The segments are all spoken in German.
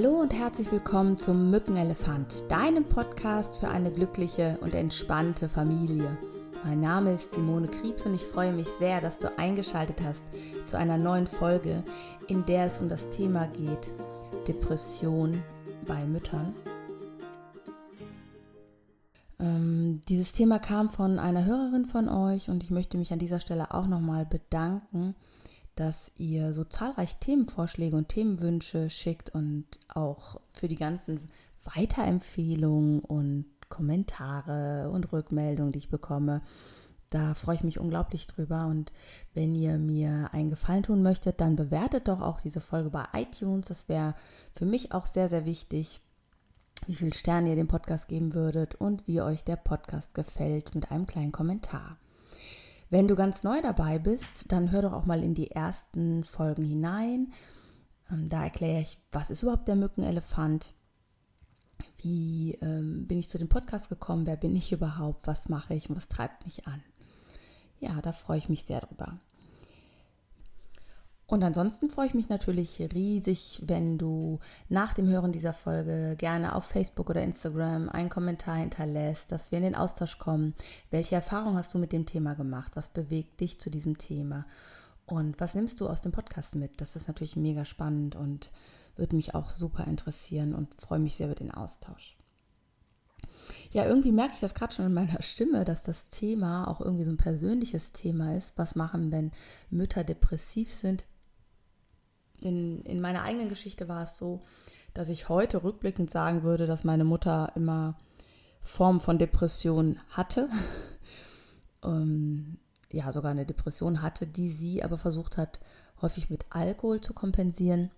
Hallo und herzlich willkommen zum Mückenelefant, deinem Podcast für eine glückliche und entspannte Familie. Mein Name ist Simone Kriebs und ich freue mich sehr, dass du eingeschaltet hast zu einer neuen Folge, in der es um das Thema geht, Depression bei Müttern. Ähm, dieses Thema kam von einer Hörerin von euch und ich möchte mich an dieser Stelle auch nochmal bedanken dass ihr so zahlreich Themenvorschläge und Themenwünsche schickt und auch für die ganzen Weiterempfehlungen und Kommentare und Rückmeldungen, die ich bekomme. Da freue ich mich unglaublich drüber. Und wenn ihr mir einen Gefallen tun möchtet, dann bewertet doch auch diese Folge bei iTunes. Das wäre für mich auch sehr, sehr wichtig, wie viele Sterne ihr dem Podcast geben würdet und wie euch der Podcast gefällt mit einem kleinen Kommentar. Wenn du ganz neu dabei bist, dann hör doch auch mal in die ersten Folgen hinein. Ähm, da erkläre ich, was ist überhaupt der Mückenelefant? Wie ähm, bin ich zu dem Podcast gekommen? Wer bin ich überhaupt? Was mache ich und was treibt mich an? Ja, da freue ich mich sehr drüber. Und ansonsten freue ich mich natürlich riesig, wenn du nach dem Hören dieser Folge gerne auf Facebook oder Instagram einen Kommentar hinterlässt, dass wir in den Austausch kommen. Welche Erfahrung hast du mit dem Thema gemacht? Was bewegt dich zu diesem Thema? Und was nimmst du aus dem Podcast mit? Das ist natürlich mega spannend und würde mich auch super interessieren und freue mich sehr über den Austausch. Ja, irgendwie merke ich das gerade schon in meiner Stimme, dass das Thema auch irgendwie so ein persönliches Thema ist. Was machen, wenn Mütter depressiv sind? In, in meiner eigenen Geschichte war es so, dass ich heute rückblickend sagen würde, dass meine Mutter immer Formen von Depression hatte. ähm, ja, sogar eine Depression hatte, die sie aber versucht hat, häufig mit Alkohol zu kompensieren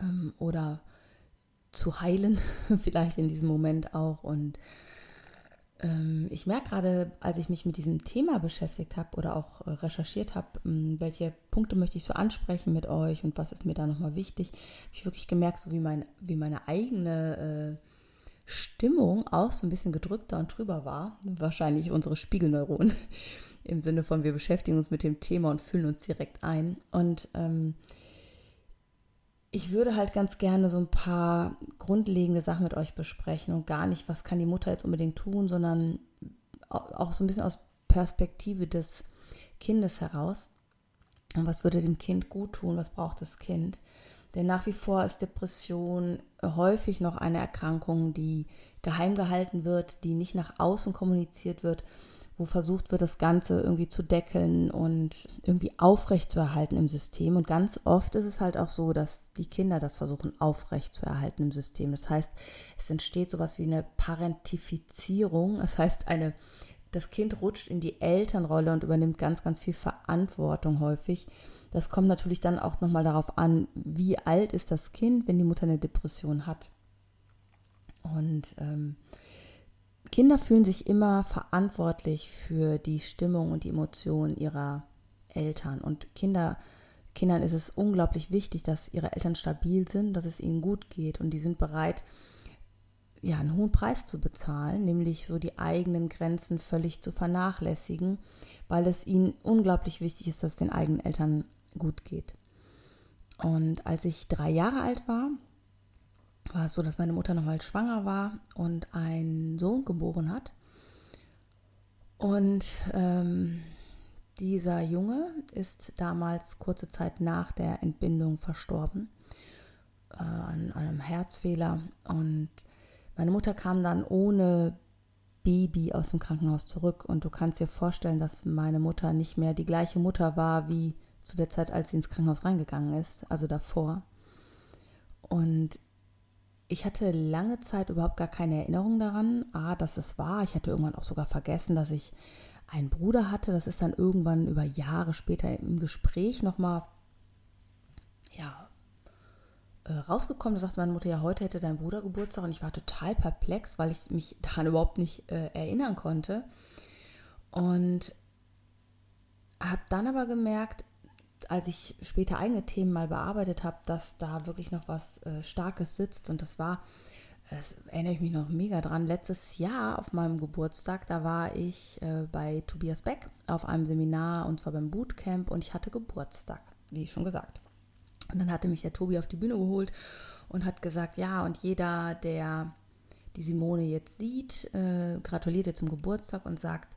ähm, oder zu heilen, vielleicht in diesem Moment auch. Und ich merke gerade, als ich mich mit diesem Thema beschäftigt habe oder auch äh, recherchiert habe, ähm, welche Punkte möchte ich so ansprechen mit euch und was ist mir da nochmal wichtig, habe ich wirklich gemerkt, so wie, mein, wie meine eigene äh, Stimmung auch so ein bisschen gedrückter und drüber war. Wahrscheinlich unsere Spiegelneuronen im Sinne von, wir beschäftigen uns mit dem Thema und fühlen uns direkt ein. Und ähm, ich würde halt ganz gerne so ein paar grundlegende Sachen mit euch besprechen und gar nicht, was kann die Mutter jetzt unbedingt tun, sondern auch so ein bisschen aus Perspektive des Kindes heraus. Und was würde dem Kind gut tun? Was braucht das Kind? Denn nach wie vor ist Depression häufig noch eine Erkrankung, die geheim gehalten wird, die nicht nach außen kommuniziert wird wo versucht wird, das Ganze irgendwie zu deckeln und irgendwie aufrecht zu erhalten im System. Und ganz oft ist es halt auch so, dass die Kinder das versuchen aufrecht zu erhalten im System. Das heißt, es entsteht sowas wie eine Parentifizierung. Das heißt, eine, das Kind rutscht in die Elternrolle und übernimmt ganz, ganz viel Verantwortung häufig. Das kommt natürlich dann auch nochmal darauf an, wie alt ist das Kind, wenn die Mutter eine Depression hat. Und ähm, Kinder fühlen sich immer verantwortlich für die Stimmung und die Emotionen ihrer Eltern. Und Kinder, Kindern ist es unglaublich wichtig, dass ihre Eltern stabil sind, dass es ihnen gut geht und die sind bereit, ja, einen hohen Preis zu bezahlen, nämlich so die eigenen Grenzen völlig zu vernachlässigen, weil es ihnen unglaublich wichtig ist, dass es den eigenen Eltern gut geht. Und als ich drei Jahre alt war, war es so, dass meine Mutter nochmal schwanger war und einen Sohn geboren hat. Und ähm, dieser Junge ist damals kurze Zeit nach der Entbindung verstorben äh, an einem Herzfehler. Und meine Mutter kam dann ohne Baby aus dem Krankenhaus zurück. Und du kannst dir vorstellen, dass meine Mutter nicht mehr die gleiche Mutter war wie zu der Zeit, als sie ins Krankenhaus reingegangen ist, also davor. Und ich hatte lange Zeit überhaupt gar keine Erinnerung daran, A, dass es war. Ich hatte irgendwann auch sogar vergessen, dass ich einen Bruder hatte. Das ist dann irgendwann über Jahre später im Gespräch nochmal ja, äh, rausgekommen. Da sagte meine Mutter, ja, heute hätte dein Bruder Geburtstag. Und ich war total perplex, weil ich mich daran überhaupt nicht äh, erinnern konnte. Und habe dann aber gemerkt, als ich später eigene Themen mal bearbeitet habe, dass da wirklich noch was äh, Starkes sitzt. Und das war, das erinnere ich mich noch mega dran, letztes Jahr auf meinem Geburtstag, da war ich äh, bei Tobias Beck auf einem Seminar und zwar beim Bootcamp und ich hatte Geburtstag, wie schon gesagt. Und dann hatte mich der Tobi auf die Bühne geholt und hat gesagt, ja, und jeder, der die Simone jetzt sieht, äh, gratuliert ihr zum Geburtstag und sagt,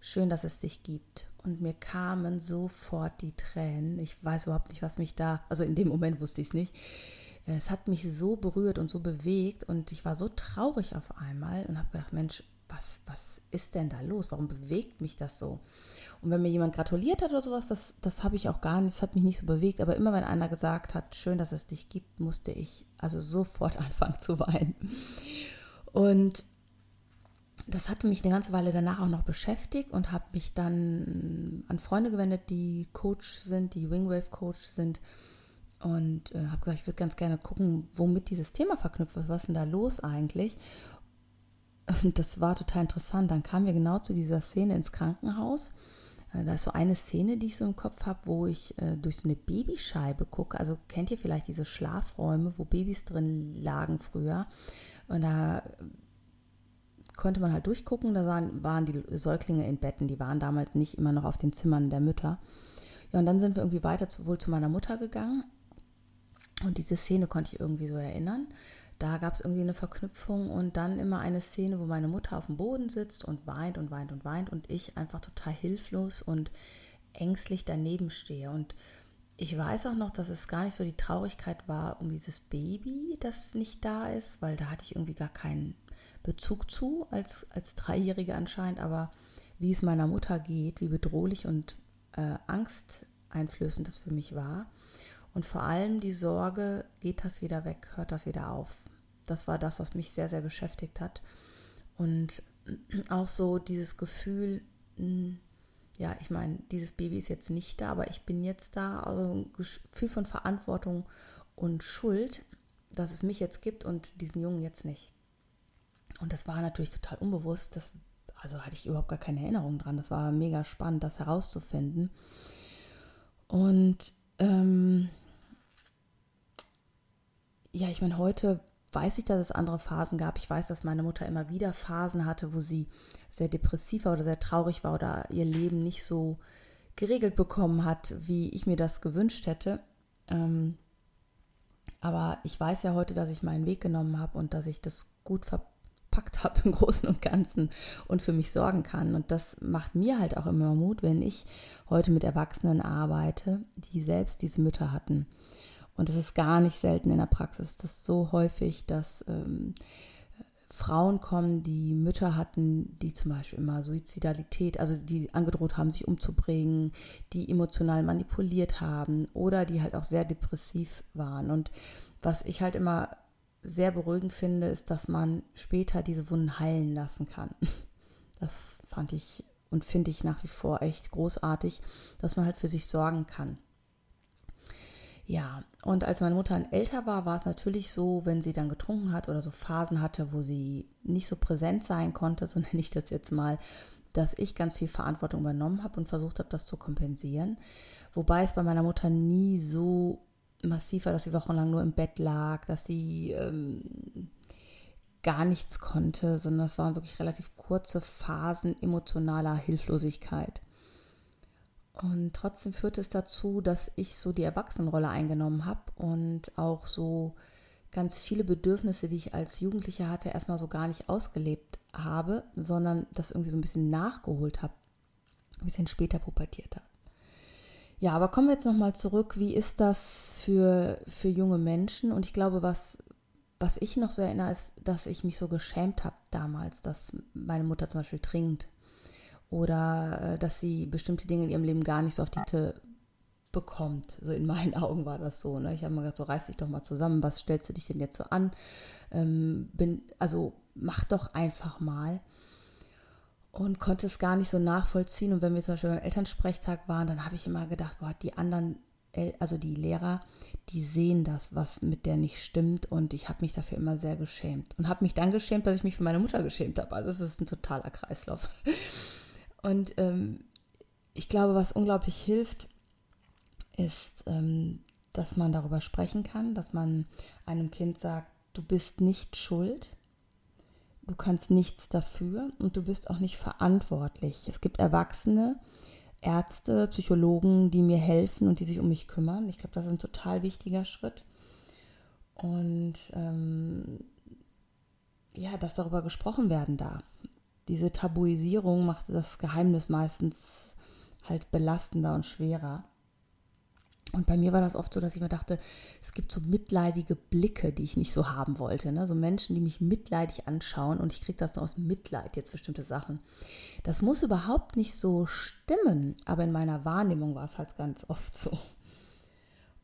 schön, dass es dich gibt. Und mir kamen sofort die Tränen. Ich weiß überhaupt nicht, was mich da, also in dem Moment wusste ich es nicht. Es hat mich so berührt und so bewegt und ich war so traurig auf einmal und habe gedacht, Mensch, was, was ist denn da los? Warum bewegt mich das so? Und wenn mir jemand gratuliert hat oder sowas, das, das habe ich auch gar nicht, das hat mich nicht so bewegt. Aber immer wenn einer gesagt hat, schön, dass es dich gibt, musste ich also sofort anfangen zu weinen. Und das hatte mich eine ganze Weile danach auch noch beschäftigt und habe mich dann an Freunde gewendet, die Coach sind, die Wingwave Coach sind und äh, habe gesagt, ich würde ganz gerne gucken, womit dieses Thema verknüpft ist. Was ist denn da los eigentlich? Und das war total interessant. Dann kamen wir genau zu dieser Szene ins Krankenhaus. Äh, da ist so eine Szene, die ich so im Kopf habe, wo ich äh, durch so eine Babyscheibe gucke. Also kennt ihr vielleicht diese Schlafräume, wo Babys drin lagen früher? Und da konnte man halt durchgucken, da waren, die Säuglinge in Betten, die waren damals nicht immer noch auf den Zimmern der Mütter. Ja, und dann sind wir irgendwie weiter zu, wohl zu meiner Mutter gegangen. Und diese Szene konnte ich irgendwie so erinnern. Da gab es irgendwie eine Verknüpfung und dann immer eine Szene, wo meine Mutter auf dem Boden sitzt und weint und weint und weint und ich einfach total hilflos und ängstlich daneben stehe. Und ich weiß auch noch, dass es gar nicht so die Traurigkeit war um dieses Baby, das nicht da ist, weil da hatte ich irgendwie gar keinen Bezug zu als, als Dreijährige anscheinend, aber wie es meiner Mutter geht, wie bedrohlich und äh, angsteinflößend das für mich war. Und vor allem die Sorge, geht das wieder weg, hört das wieder auf. Das war das, was mich sehr, sehr beschäftigt hat. Und auch so dieses Gefühl, hm, ja, ich meine, dieses Baby ist jetzt nicht da, aber ich bin jetzt da. Also ein Gefühl von Verantwortung und Schuld, dass es mich jetzt gibt und diesen Jungen jetzt nicht. Und das war natürlich total unbewusst. Das, also hatte ich überhaupt gar keine Erinnerung dran. Das war mega spannend, das herauszufinden. Und ähm, ja, ich meine, heute weiß ich, dass es andere Phasen gab. Ich weiß, dass meine Mutter immer wieder Phasen hatte, wo sie sehr depressiv war oder sehr traurig war oder ihr Leben nicht so geregelt bekommen hat, wie ich mir das gewünscht hätte. Ähm, aber ich weiß ja heute, dass ich meinen Weg genommen habe und dass ich das gut verpackt habe im Großen und Ganzen und für mich sorgen kann. Und das macht mir halt auch immer Mut, wenn ich heute mit Erwachsenen arbeite, die selbst diese Mütter hatten und das ist gar nicht selten in der Praxis. Das ist so häufig, dass ähm, Frauen kommen, die Mütter hatten, die zum Beispiel immer Suizidalität, also die angedroht haben, sich umzubringen, die emotional manipuliert haben oder die halt auch sehr depressiv waren. Und was ich halt immer sehr beruhigend finde, ist, dass man später diese Wunden heilen lassen kann. Das fand ich und finde ich nach wie vor echt großartig, dass man halt für sich sorgen kann. Ja, und als meine Mutter älter war, war es natürlich so, wenn sie dann getrunken hat oder so Phasen hatte, wo sie nicht so präsent sein konnte, so nenne ich das jetzt mal, dass ich ganz viel Verantwortung übernommen habe und versucht habe, das zu kompensieren. Wobei es bei meiner Mutter nie so massiv war, dass sie wochenlang nur im Bett lag, dass sie ähm, gar nichts konnte, sondern es waren wirklich relativ kurze Phasen emotionaler Hilflosigkeit. Und trotzdem führte es dazu, dass ich so die Erwachsenenrolle eingenommen habe und auch so ganz viele Bedürfnisse, die ich als Jugendliche hatte, erstmal so gar nicht ausgelebt habe, sondern das irgendwie so ein bisschen nachgeholt habe, ein bisschen später pubertiert habe. Ja, aber kommen wir jetzt nochmal zurück. Wie ist das für, für junge Menschen? Und ich glaube, was, was ich noch so erinnere, ist, dass ich mich so geschämt habe damals, dass meine Mutter zum Beispiel trinkt oder äh, dass sie bestimmte Dinge in ihrem Leben gar nicht so auf die Kette bekommt. So in meinen Augen war das so. Ne? Ich habe mir gedacht, so reiß dich doch mal zusammen, was stellst du dich denn jetzt so an? Ähm, bin, also mach doch einfach mal. Und konnte es gar nicht so nachvollziehen. Und wenn wir zum Beispiel beim Elternsprechtag waren, dann habe ich immer gedacht, boah, die anderen, also die Lehrer, die sehen das, was mit der nicht stimmt. Und ich habe mich dafür immer sehr geschämt. Und habe mich dann geschämt, dass ich mich für meine Mutter geschämt habe. Also es ist ein totaler Kreislauf. Und ähm, ich glaube, was unglaublich hilft, ist, ähm, dass man darüber sprechen kann, dass man einem Kind sagt, du bist nicht schuld, du kannst nichts dafür und du bist auch nicht verantwortlich. Es gibt Erwachsene, Ärzte, Psychologen, die mir helfen und die sich um mich kümmern. Ich glaube, das ist ein total wichtiger Schritt. Und ähm, ja, dass darüber gesprochen werden darf. Diese Tabuisierung macht das Geheimnis meistens halt belastender und schwerer. Und bei mir war das oft so, dass ich mir dachte, es gibt so mitleidige Blicke, die ich nicht so haben wollte. Ne? So Menschen, die mich mitleidig anschauen und ich kriege das nur aus Mitleid, jetzt bestimmte Sachen. Das muss überhaupt nicht so stimmen, aber in meiner Wahrnehmung war es halt ganz oft so.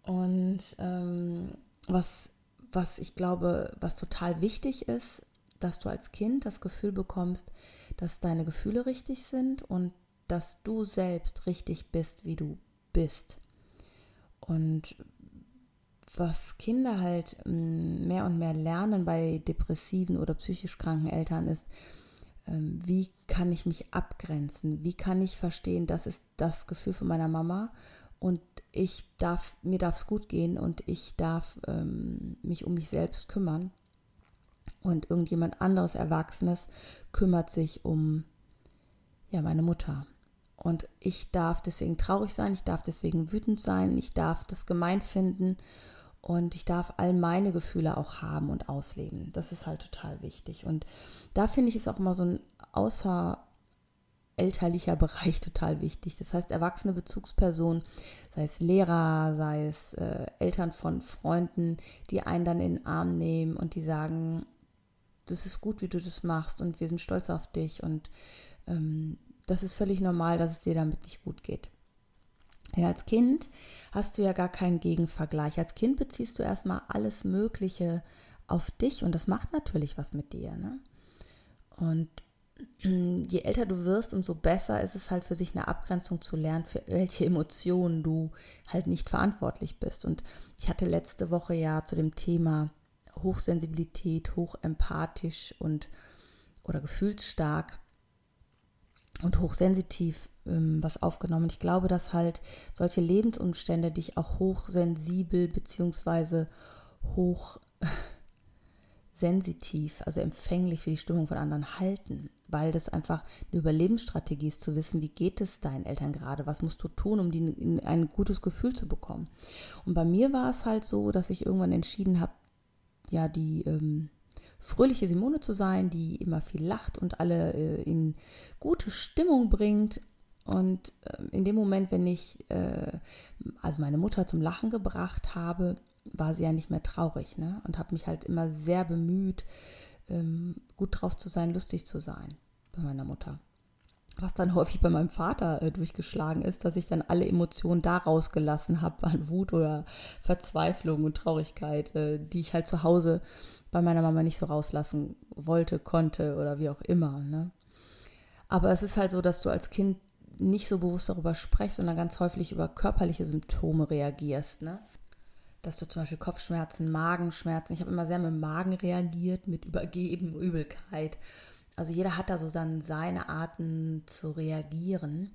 Und ähm, was, was ich glaube, was total wichtig ist, dass du als Kind das Gefühl bekommst, dass deine Gefühle richtig sind und dass du selbst richtig bist, wie du bist. Und was Kinder halt mm, mehr und mehr lernen bei depressiven oder psychisch kranken Eltern ist, ähm, wie kann ich mich abgrenzen? Wie kann ich verstehen, das ist das Gefühl von meiner Mama und ich darf, mir darf es gut gehen und ich darf ähm, mich um mich selbst kümmern. Und irgendjemand anderes Erwachsenes kümmert sich um ja, meine Mutter. Und ich darf deswegen traurig sein, ich darf deswegen wütend sein, ich darf das gemein finden und ich darf all meine Gefühle auch haben und ausleben. Das ist halt total wichtig. Und da finde ich es auch immer so ein außerelterlicher Bereich total wichtig. Das heißt, erwachsene Bezugspersonen, sei es Lehrer, sei es äh, Eltern von Freunden, die einen dann in den Arm nehmen und die sagen, das ist gut, wie du das machst und wir sind stolz auf dich und ähm, das ist völlig normal, dass es dir damit nicht gut geht. Denn als Kind hast du ja gar keinen Gegenvergleich. Als Kind beziehst du erstmal alles Mögliche auf dich und das macht natürlich was mit dir. Ne? Und je älter du wirst, umso besser ist es halt für sich eine Abgrenzung zu lernen, für welche Emotionen du halt nicht verantwortlich bist. Und ich hatte letzte Woche ja zu dem Thema Hochsensibilität, hochempathisch und oder gefühlsstark und hochsensitiv ähm, was aufgenommen. Ich glaube, dass halt solche Lebensumstände dich auch hochsensibel beziehungsweise hochsensitiv, also empfänglich für die Stimmung von anderen halten, weil das einfach eine Überlebensstrategie ist, zu wissen, wie geht es deinen Eltern gerade, was musst du tun, um die, in ein gutes Gefühl zu bekommen. Und bei mir war es halt so, dass ich irgendwann entschieden habe, ja, die ähm, fröhliche Simone zu sein, die immer viel lacht und alle äh, in gute Stimmung bringt. Und äh, in dem Moment, wenn ich äh, also meine Mutter zum Lachen gebracht habe, war sie ja nicht mehr traurig ne? und habe mich halt immer sehr bemüht, ähm, gut drauf zu sein, lustig zu sein bei meiner Mutter. Was dann häufig bei meinem Vater äh, durchgeschlagen ist, dass ich dann alle Emotionen da rausgelassen habe an Wut oder Verzweiflung und Traurigkeit, äh, die ich halt zu Hause bei meiner Mama nicht so rauslassen wollte, konnte oder wie auch immer. Ne? Aber es ist halt so, dass du als Kind nicht so bewusst darüber sprichst, sondern ganz häufig über körperliche Symptome reagierst. Ne? Dass du zum Beispiel Kopfschmerzen, Magenschmerzen, ich habe immer sehr mit Magen reagiert, mit Übergeben, Übelkeit. Also jeder hat da so dann seine Arten zu reagieren.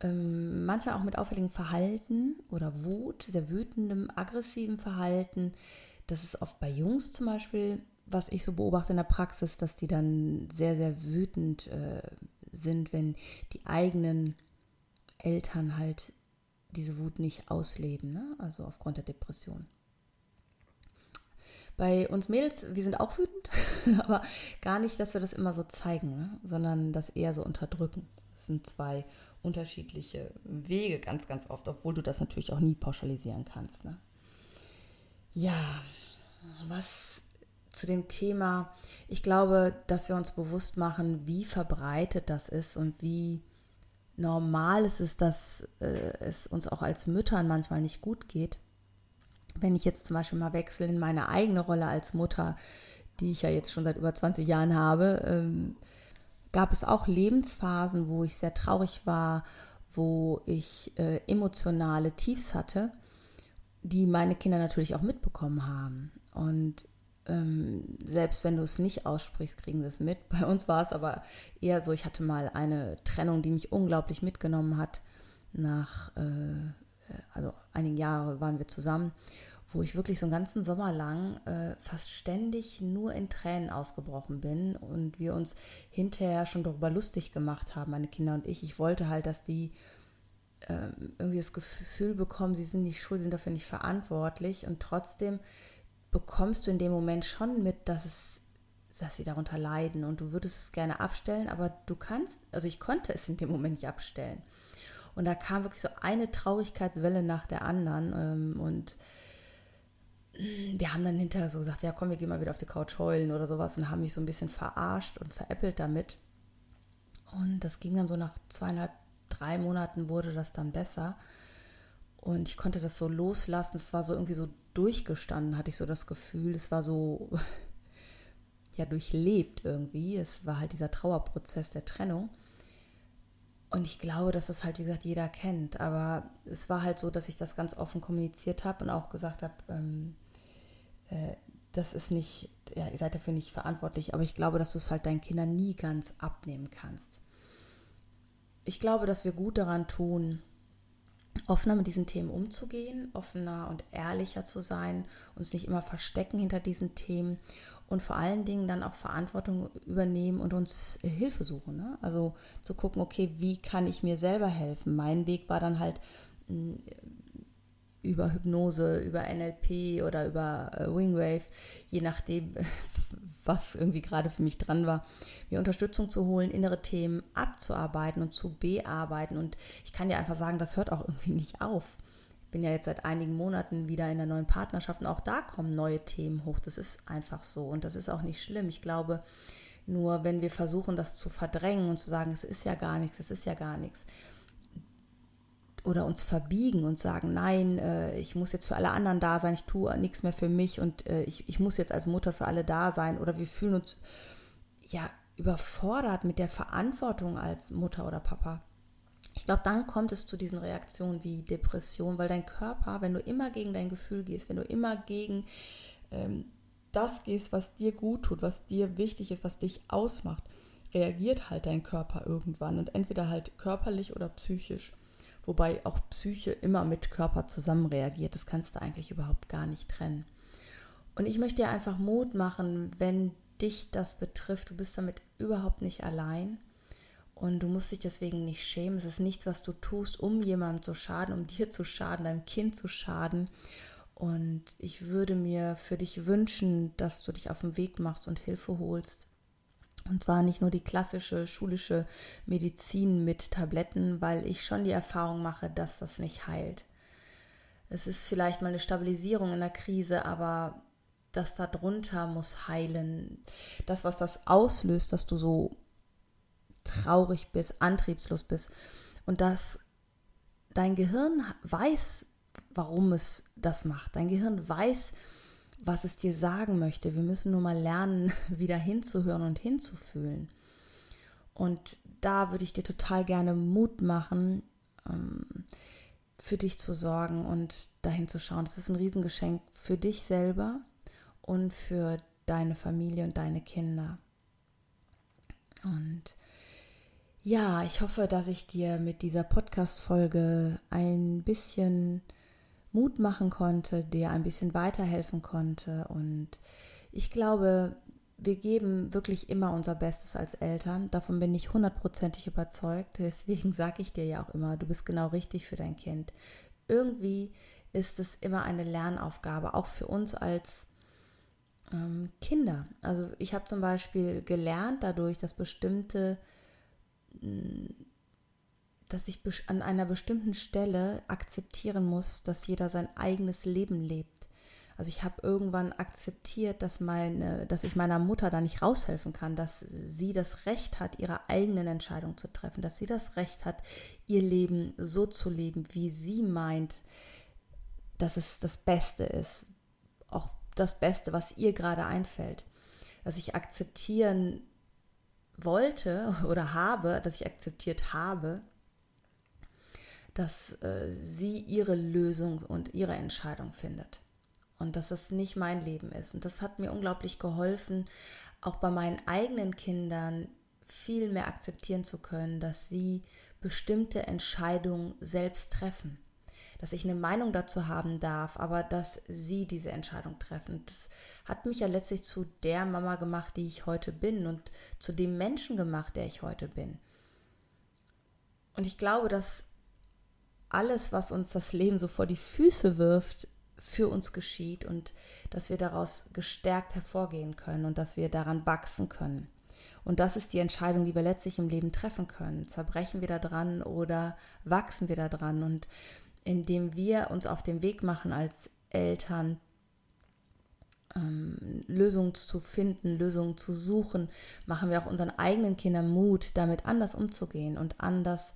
Ähm, manchmal auch mit auffälligem Verhalten oder Wut, sehr wütendem, aggressivem Verhalten das ist oft bei Jungs zum Beispiel, was ich so beobachte in der Praxis, dass die dann sehr, sehr wütend äh, sind, wenn die eigenen Eltern halt diese Wut nicht ausleben, ne? also aufgrund der Depression. Bei uns Mädels, wir sind auch wütend, aber gar nicht, dass wir das immer so zeigen, ne? sondern das eher so unterdrücken. Das sind zwei unterschiedliche Wege ganz, ganz oft, obwohl du das natürlich auch nie pauschalisieren kannst. Ne? Ja, was zu dem Thema, ich glaube, dass wir uns bewusst machen, wie verbreitet das ist und wie normal es ist, dass äh, es uns auch als Müttern manchmal nicht gut geht. Wenn ich jetzt zum Beispiel mal wechsle in meine eigene Rolle als Mutter, die ich ja jetzt schon seit über 20 Jahren habe, ähm, gab es auch Lebensphasen, wo ich sehr traurig war, wo ich äh, emotionale Tiefs hatte die meine Kinder natürlich auch mitbekommen haben. Und ähm, selbst wenn du es nicht aussprichst, kriegen sie es mit. Bei uns war es aber eher so, ich hatte mal eine Trennung, die mich unglaublich mitgenommen hat. Nach, äh, also einigen Jahren waren wir zusammen, wo ich wirklich so einen ganzen Sommer lang äh, fast ständig nur in Tränen ausgebrochen bin und wir uns hinterher schon darüber lustig gemacht haben, meine Kinder und ich. Ich wollte halt, dass die ähm, irgendwie das Gefühl bekommen, sie sind nicht schuld, sind dafür nicht verantwortlich und trotzdem bekommst du in dem Moment schon mit, dass es dass sie darunter leiden und du würdest es gerne abstellen, aber du kannst, also ich konnte es in dem Moment nicht abstellen. Und da kam wirklich so eine Traurigkeitswelle nach der anderen ähm, und wir haben dann hinterher so gesagt, ja komm, wir gehen mal wieder auf die Couch heulen oder sowas und haben mich so ein bisschen verarscht und veräppelt damit. Und das ging dann so nach zweieinhalb, drei Monaten wurde das dann besser. Und ich konnte das so loslassen. Es war so irgendwie so durchgestanden, hatte ich so das Gefühl. Es war so, ja, durchlebt irgendwie. Es war halt dieser Trauerprozess der Trennung. Und ich glaube, dass das halt, wie gesagt, jeder kennt. Aber es war halt so, dass ich das ganz offen kommuniziert habe und auch gesagt habe, ähm, äh, das ist nicht, ja, ihr seid dafür nicht verantwortlich, aber ich glaube, dass du es halt deinen Kindern nie ganz abnehmen kannst. Ich glaube, dass wir gut daran tun, offener mit diesen Themen umzugehen, offener und ehrlicher zu sein, uns nicht immer verstecken hinter diesen Themen und vor allen Dingen dann auch Verantwortung übernehmen und uns Hilfe suchen. Ne? Also zu gucken, okay, wie kann ich mir selber helfen? Mein Weg war dann halt hm, über Hypnose, über NLP oder über äh, Wingwave, je nachdem, was irgendwie gerade für mich dran war, mir Unterstützung zu holen, innere Themen abzuarbeiten und zu bearbeiten. Und ich kann dir einfach sagen, das hört auch irgendwie nicht auf. Bin ja jetzt seit einigen Monaten wieder in der neuen Partnerschaft und auch da kommen neue Themen hoch. Das ist einfach so und das ist auch nicht schlimm. Ich glaube, nur wenn wir versuchen, das zu verdrängen und zu sagen, es ist ja gar nichts, es ist ja gar nichts, oder uns verbiegen und sagen, nein, äh, ich muss jetzt für alle anderen da sein, ich tue nichts mehr für mich und äh, ich, ich muss jetzt als Mutter für alle da sein. Oder wir fühlen uns ja überfordert mit der Verantwortung als Mutter oder Papa. Ich glaube, dann kommt es zu diesen Reaktionen wie Depression, weil dein Körper, wenn du immer gegen dein Gefühl gehst, wenn du immer gegen ähm, das gehst, was dir gut tut, was dir wichtig ist, was dich ausmacht, reagiert halt dein Körper irgendwann und entweder halt körperlich oder psychisch wobei auch Psyche immer mit Körper zusammen reagiert. Das kannst du eigentlich überhaupt gar nicht trennen. Und ich möchte dir einfach Mut machen, wenn dich das betrifft. Du bist damit überhaupt nicht allein und du musst dich deswegen nicht schämen. Es ist nichts, was du tust, um jemandem zu schaden, um dir zu schaden, deinem Kind zu schaden. Und ich würde mir für dich wünschen, dass du dich auf den Weg machst und Hilfe holst und zwar nicht nur die klassische schulische Medizin mit Tabletten, weil ich schon die Erfahrung mache, dass das nicht heilt. Es ist vielleicht mal eine Stabilisierung in der Krise, aber das darunter muss heilen. Das, was das auslöst, dass du so traurig bist, antriebslos bist und dass dein Gehirn weiß, warum es das macht. Dein Gehirn weiß, was es dir sagen möchte. Wir müssen nur mal lernen, wieder hinzuhören und hinzufühlen. Und da würde ich dir total gerne Mut machen, ähm, für dich zu sorgen und dahin zu schauen. Das ist ein Riesengeschenk für dich selber und für deine Familie und deine Kinder. Und ja, ich hoffe, dass ich dir mit dieser Podcast-Folge ein bisschen Mut machen konnte, dir ein bisschen weiterhelfen konnte. Und ich glaube, wir geben wirklich immer unser Bestes als Eltern. Davon bin ich hundertprozentig überzeugt. Deswegen sage ich dir ja auch immer, du bist genau richtig für dein Kind. Irgendwie ist es immer eine Lernaufgabe, auch für uns als ähm, Kinder. Also ich habe zum Beispiel gelernt dadurch, dass bestimmte dass ich an einer bestimmten Stelle akzeptieren muss, dass jeder sein eigenes Leben lebt. Also ich habe irgendwann akzeptiert, dass, meine, dass ich meiner Mutter da nicht raushelfen kann, dass sie das Recht hat, ihre eigenen Entscheidungen zu treffen, dass sie das Recht hat, ihr Leben so zu leben, wie sie meint, dass es das Beste ist. Auch das Beste, was ihr gerade einfällt. Dass ich akzeptieren wollte oder habe, dass ich akzeptiert habe, dass äh, sie ihre Lösung und ihre Entscheidung findet. Und dass es nicht mein Leben ist. Und das hat mir unglaublich geholfen, auch bei meinen eigenen Kindern viel mehr akzeptieren zu können, dass sie bestimmte Entscheidungen selbst treffen. Dass ich eine Meinung dazu haben darf, aber dass sie diese Entscheidung treffen. Das hat mich ja letztlich zu der Mama gemacht, die ich heute bin und zu dem Menschen gemacht, der ich heute bin. Und ich glaube, dass alles, was uns das Leben so vor die Füße wirft, für uns geschieht und dass wir daraus gestärkt hervorgehen können und dass wir daran wachsen können. Und das ist die Entscheidung, die wir letztlich im Leben treffen können. Zerbrechen wir da dran oder wachsen wir da dran? Und indem wir uns auf den Weg machen als Eltern, ähm, Lösungen zu finden, Lösungen zu suchen, machen wir auch unseren eigenen Kindern Mut, damit anders umzugehen und anders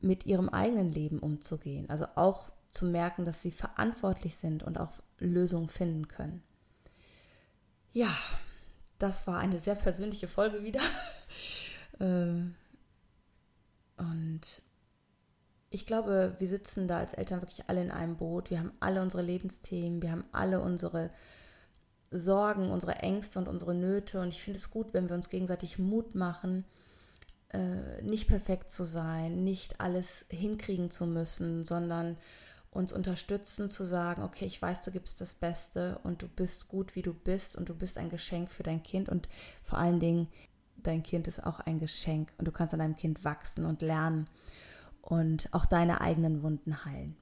mit ihrem eigenen Leben umzugehen. Also auch zu merken, dass sie verantwortlich sind und auch Lösungen finden können. Ja, das war eine sehr persönliche Folge wieder. Ähm, und ich glaube, wir sitzen da als Eltern wirklich alle in einem Boot. Wir haben alle unsere Lebensthemen, wir haben alle unsere Sorgen, unsere Ängste und unsere Nöte. Und ich finde es gut, wenn wir uns gegenseitig Mut machen, äh, nicht perfekt zu sein, nicht alles hinkriegen zu müssen, sondern uns unterstützen zu sagen, okay, ich weiß, du gibst das Beste und du bist gut, wie du bist und du bist ein Geschenk für dein Kind und vor allen Dingen, dein Kind ist auch ein Geschenk und du kannst an deinem Kind wachsen und lernen und auch deine eigenen Wunden heilen.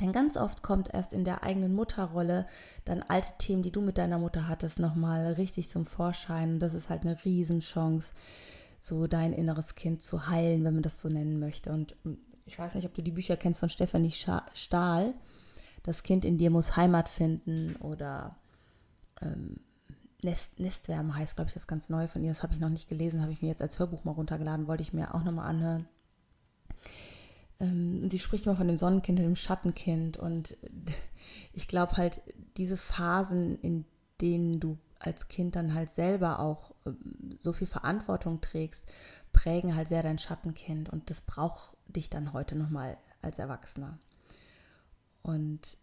Denn ganz oft kommt erst in der eigenen Mutterrolle dann alte Themen, die du mit deiner Mutter hattest, nochmal richtig zum Vorschein. Und das ist halt eine Riesenchance, so dein inneres Kind zu heilen, wenn man das so nennen möchte. Und ich weiß nicht, ob du die Bücher kennst von Stefanie Stahl. Das Kind in dir muss Heimat finden oder ähm, Nest, Nestwärme heißt, glaube ich, das ganz neu von ihr. Das habe ich noch nicht gelesen, habe ich mir jetzt als Hörbuch mal runtergeladen, wollte ich mir auch nochmal anhören. Ähm, sie spricht immer von dem Sonnenkind und dem Schattenkind und ich glaube halt, diese Phasen, in denen du als Kind dann halt selber auch ähm, so viel Verantwortung trägst, prägen halt sehr dein Schattenkind und das braucht dich dann heute nochmal als Erwachsener. Und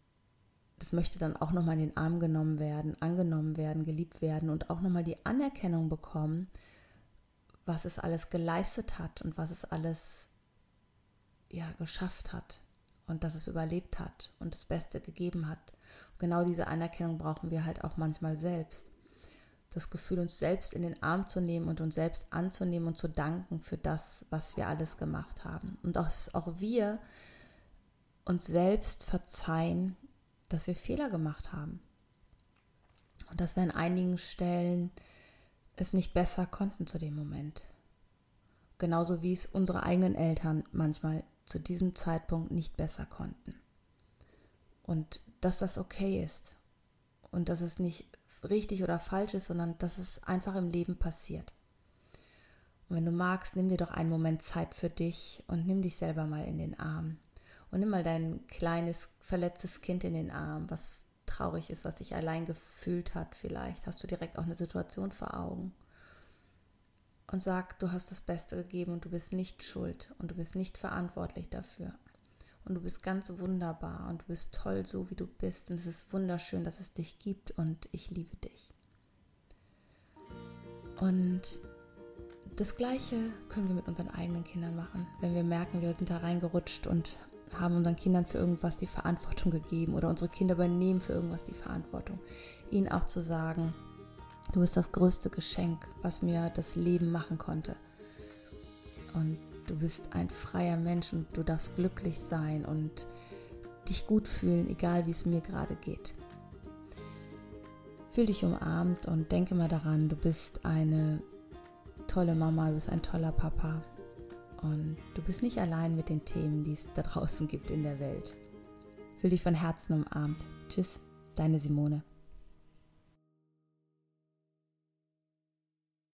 das möchte dann auch nochmal in den Arm genommen werden, angenommen werden, geliebt werden und auch nochmal die Anerkennung bekommen, was es alles geleistet hat und was es alles ja, geschafft hat und dass es überlebt hat und das Beste gegeben hat. Und genau diese Anerkennung brauchen wir halt auch manchmal selbst das Gefühl, uns selbst in den Arm zu nehmen und uns selbst anzunehmen und zu danken für das, was wir alles gemacht haben. Und dass auch wir uns selbst verzeihen, dass wir Fehler gemacht haben. Und dass wir an einigen Stellen es nicht besser konnten zu dem Moment. Genauso wie es unsere eigenen Eltern manchmal zu diesem Zeitpunkt nicht besser konnten. Und dass das okay ist. Und dass es nicht richtig oder falsch ist, sondern dass es einfach im Leben passiert. Und wenn du magst, nimm dir doch einen Moment Zeit für dich und nimm dich selber mal in den Arm. Und nimm mal dein kleines, verletztes Kind in den Arm, was traurig ist, was sich allein gefühlt hat. Vielleicht hast du direkt auch eine Situation vor Augen. Und sag, du hast das Beste gegeben und du bist nicht schuld und du bist nicht verantwortlich dafür und du bist ganz wunderbar und du bist toll so, wie du bist und es ist wunderschön, dass es dich gibt und ich liebe dich. Und das Gleiche können wir mit unseren eigenen Kindern machen, wenn wir merken, wir sind da reingerutscht und haben unseren Kindern für irgendwas die Verantwortung gegeben oder unsere Kinder übernehmen für irgendwas die Verantwortung. Ihnen auch zu sagen, du bist das größte Geschenk, was mir das Leben machen konnte. Und du bist ein freier Mensch und du darfst glücklich sein und dich gut fühlen, egal wie es mir gerade geht. Fühl dich umarmt und denke mal daran, du bist eine tolle Mama, du bist ein toller Papa und du bist nicht allein mit den Themen, die es da draußen gibt in der Welt. Fühl dich von Herzen umarmt. Tschüss, deine Simone.